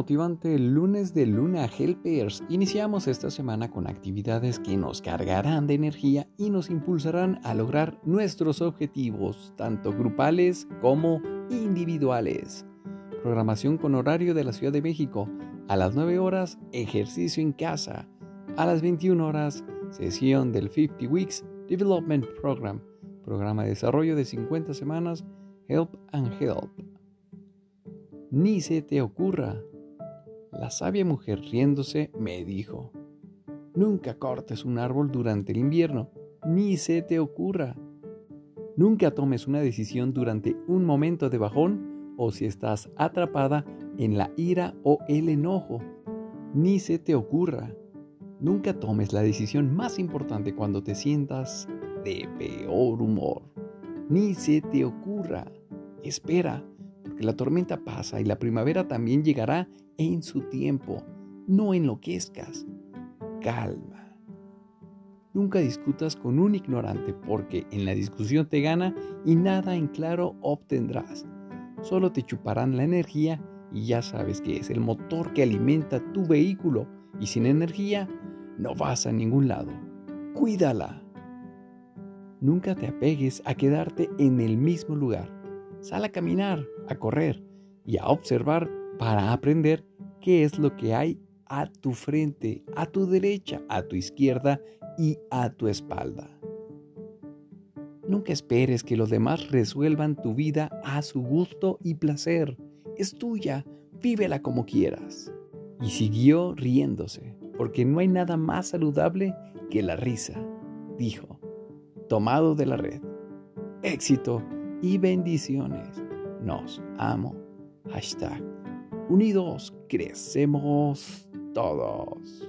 motivante lunes de Luna Helpers. Iniciamos esta semana con actividades que nos cargarán de energía y nos impulsarán a lograr nuestros objetivos, tanto grupales como individuales. Programación con horario de la Ciudad de México. A las 9 horas, ejercicio en casa. A las 21 horas, sesión del 50 Weeks Development Program, programa de desarrollo de 50 semanas, Help and Help. Ni se te ocurra. La sabia mujer riéndose me dijo, Nunca cortes un árbol durante el invierno, ni se te ocurra. Nunca tomes una decisión durante un momento de bajón o si estás atrapada en la ira o el enojo. Ni se te ocurra. Nunca tomes la decisión más importante cuando te sientas de peor humor. Ni se te ocurra. Espera, la tormenta pasa y la primavera también llegará en su tiempo. No enloquezcas. Calma. Nunca discutas con un ignorante porque en la discusión te gana y nada en claro obtendrás. Solo te chuparán la energía y ya sabes que es el motor que alimenta tu vehículo y sin energía no vas a ningún lado. Cuídala. Nunca te apegues a quedarte en el mismo lugar. Sal a caminar, a correr y a observar para aprender qué es lo que hay a tu frente, a tu derecha, a tu izquierda y a tu espalda. Nunca esperes que los demás resuelvan tu vida a su gusto y placer. Es tuya, vívela como quieras. Y siguió riéndose, porque no hay nada más saludable que la risa, dijo, tomado de la red. Éxito y bendiciones. Nos amo. Hashtag. Unidos crecemos todos.